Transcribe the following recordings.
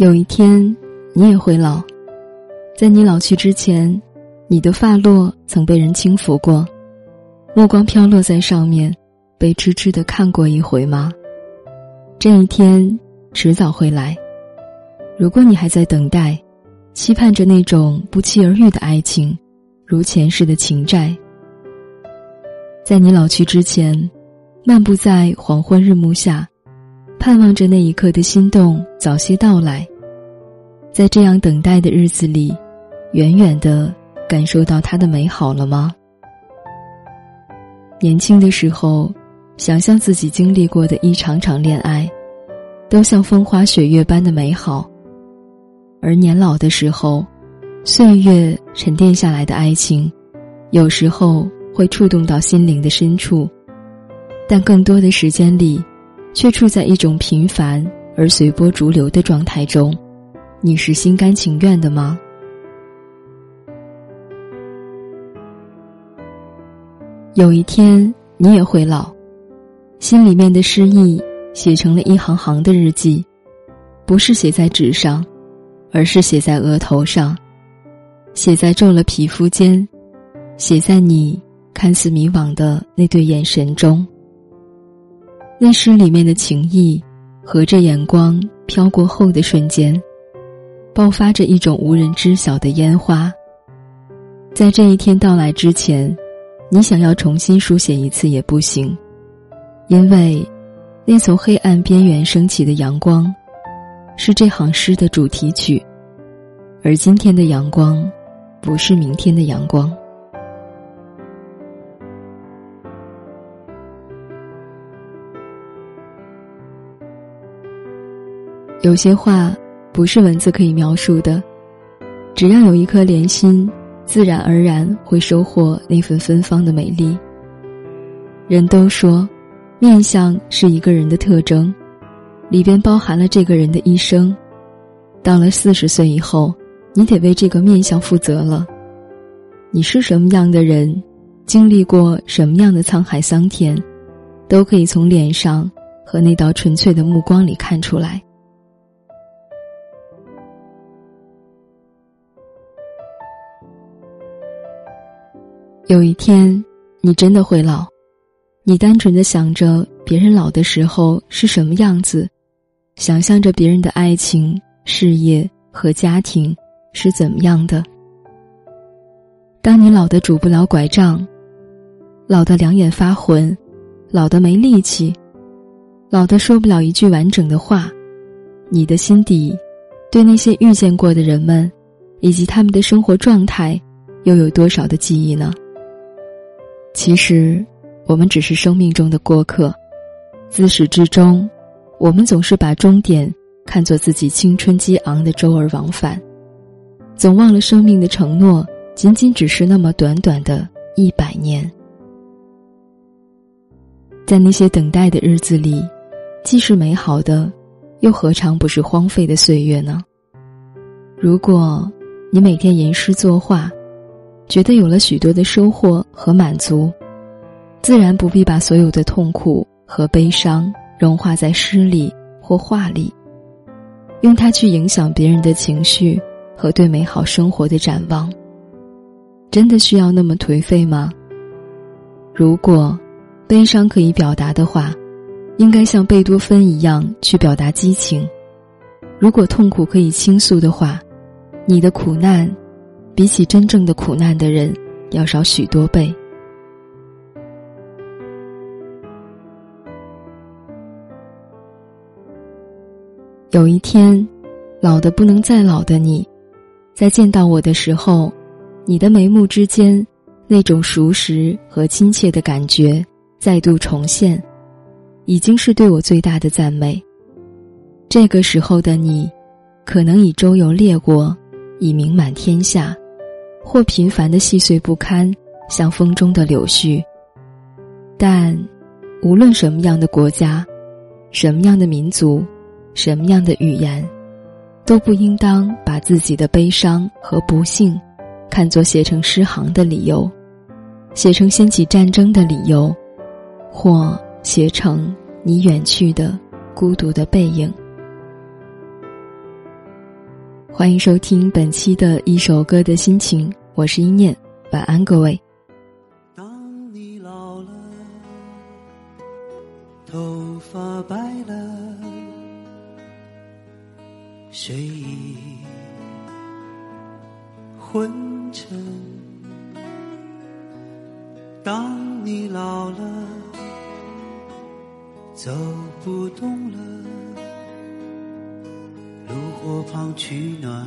有一天，你也会老。在你老去之前，你的发落曾被人轻抚过，目光飘落在上面，被痴痴的看过一回吗？这一天迟早会来。如果你还在等待，期盼着那种不期而遇的爱情，如前世的情债，在你老去之前，漫步在黄昏日暮下。盼望着那一刻的心动早些到来，在这样等待的日子里，远远的感受到它的美好了吗？年轻的时候，想象自己经历过的一场场恋爱，都像风花雪月般的美好；而年老的时候，岁月沉淀下来的爱情，有时候会触动到心灵的深处，但更多的时间里。却处在一种平凡而随波逐流的状态中，你是心甘情愿的吗？有一天你也会老，心里面的诗意写成了一行行的日记，不是写在纸上，而是写在额头上，写在皱了皮肤间，写在你看似迷惘的那对眼神中。那诗里面的情意，和着眼光飘过后的瞬间，爆发着一种无人知晓的烟花。在这一天到来之前，你想要重新书写一次也不行，因为那从黑暗边缘升起的阳光，是这行诗的主题曲，而今天的阳光，不是明天的阳光。有些话不是文字可以描述的，只要有一颗莲心，自然而然会收获那份芬芳的美丽。人都说，面相是一个人的特征，里边包含了这个人的一生。到了四十岁以后，你得为这个面相负责了。你是什么样的人，经历过什么样的沧海桑田，都可以从脸上和那道纯粹的目光里看出来。有一天，你真的会老，你单纯的想着别人老的时候是什么样子，想象着别人的爱情、事业和家庭是怎么样的。当你老的拄不了拐杖，老的两眼发浑，老的没力气，老的说不了一句完整的话，你的心底，对那些遇见过的人们，以及他们的生活状态，又有多少的记忆呢？其实，我们只是生命中的过客，自始至终，我们总是把终点看作自己青春激昂的周而往返，总忘了生命的承诺仅仅只是那么短短的一百年。在那些等待的日子里，既是美好的，又何尝不是荒废的岁月呢？如果你每天吟诗作画。觉得有了许多的收获和满足，自然不必把所有的痛苦和悲伤融化在诗里或画里，用它去影响别人的情绪和对美好生活的展望。真的需要那么颓废吗？如果悲伤可以表达的话，应该像贝多芬一样去表达激情；如果痛苦可以倾诉的话，你的苦难。比起真正的苦难的人，要少许多倍。有一天，老的不能再老的你，在见到我的时候，你的眉目之间那种熟识和亲切的感觉再度重现，已经是对我最大的赞美。这个时候的你，可能已周游列国，已名满天下。或平凡的细碎不堪，像风中的柳絮。但，无论什么样的国家，什么样的民族，什么样的语言，都不应当把自己的悲伤和不幸，看作写成诗行的理由，写成掀起战争的理由，或写成你远去的孤独的背影。欢迎收听本期的一首歌的心情，我是一念，晚安各位。当你老了，头发白了，睡意昏沉。当你老了，走不动了。炉火旁取暖，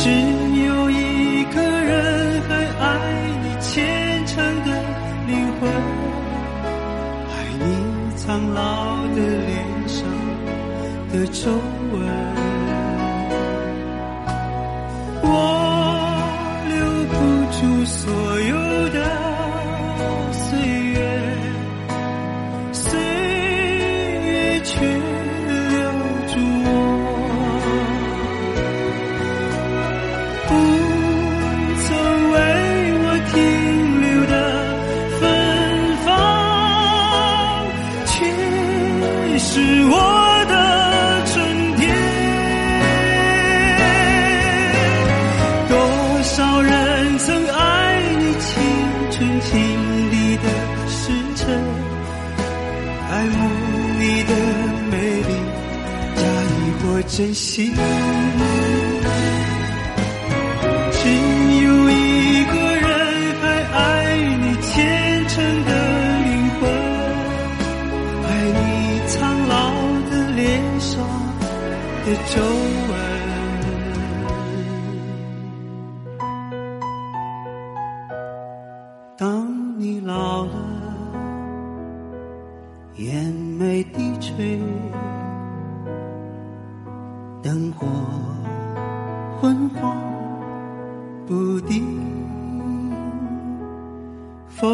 只有一个人还爱你虔诚的灵魂，爱你苍老的脸上的皱纹。我留不住所有我真心。只有一个人还爱你虔诚的灵魂爱你苍老的脸上的皱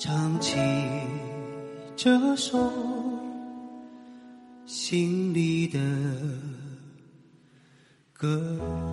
唱起这首。心里的歌。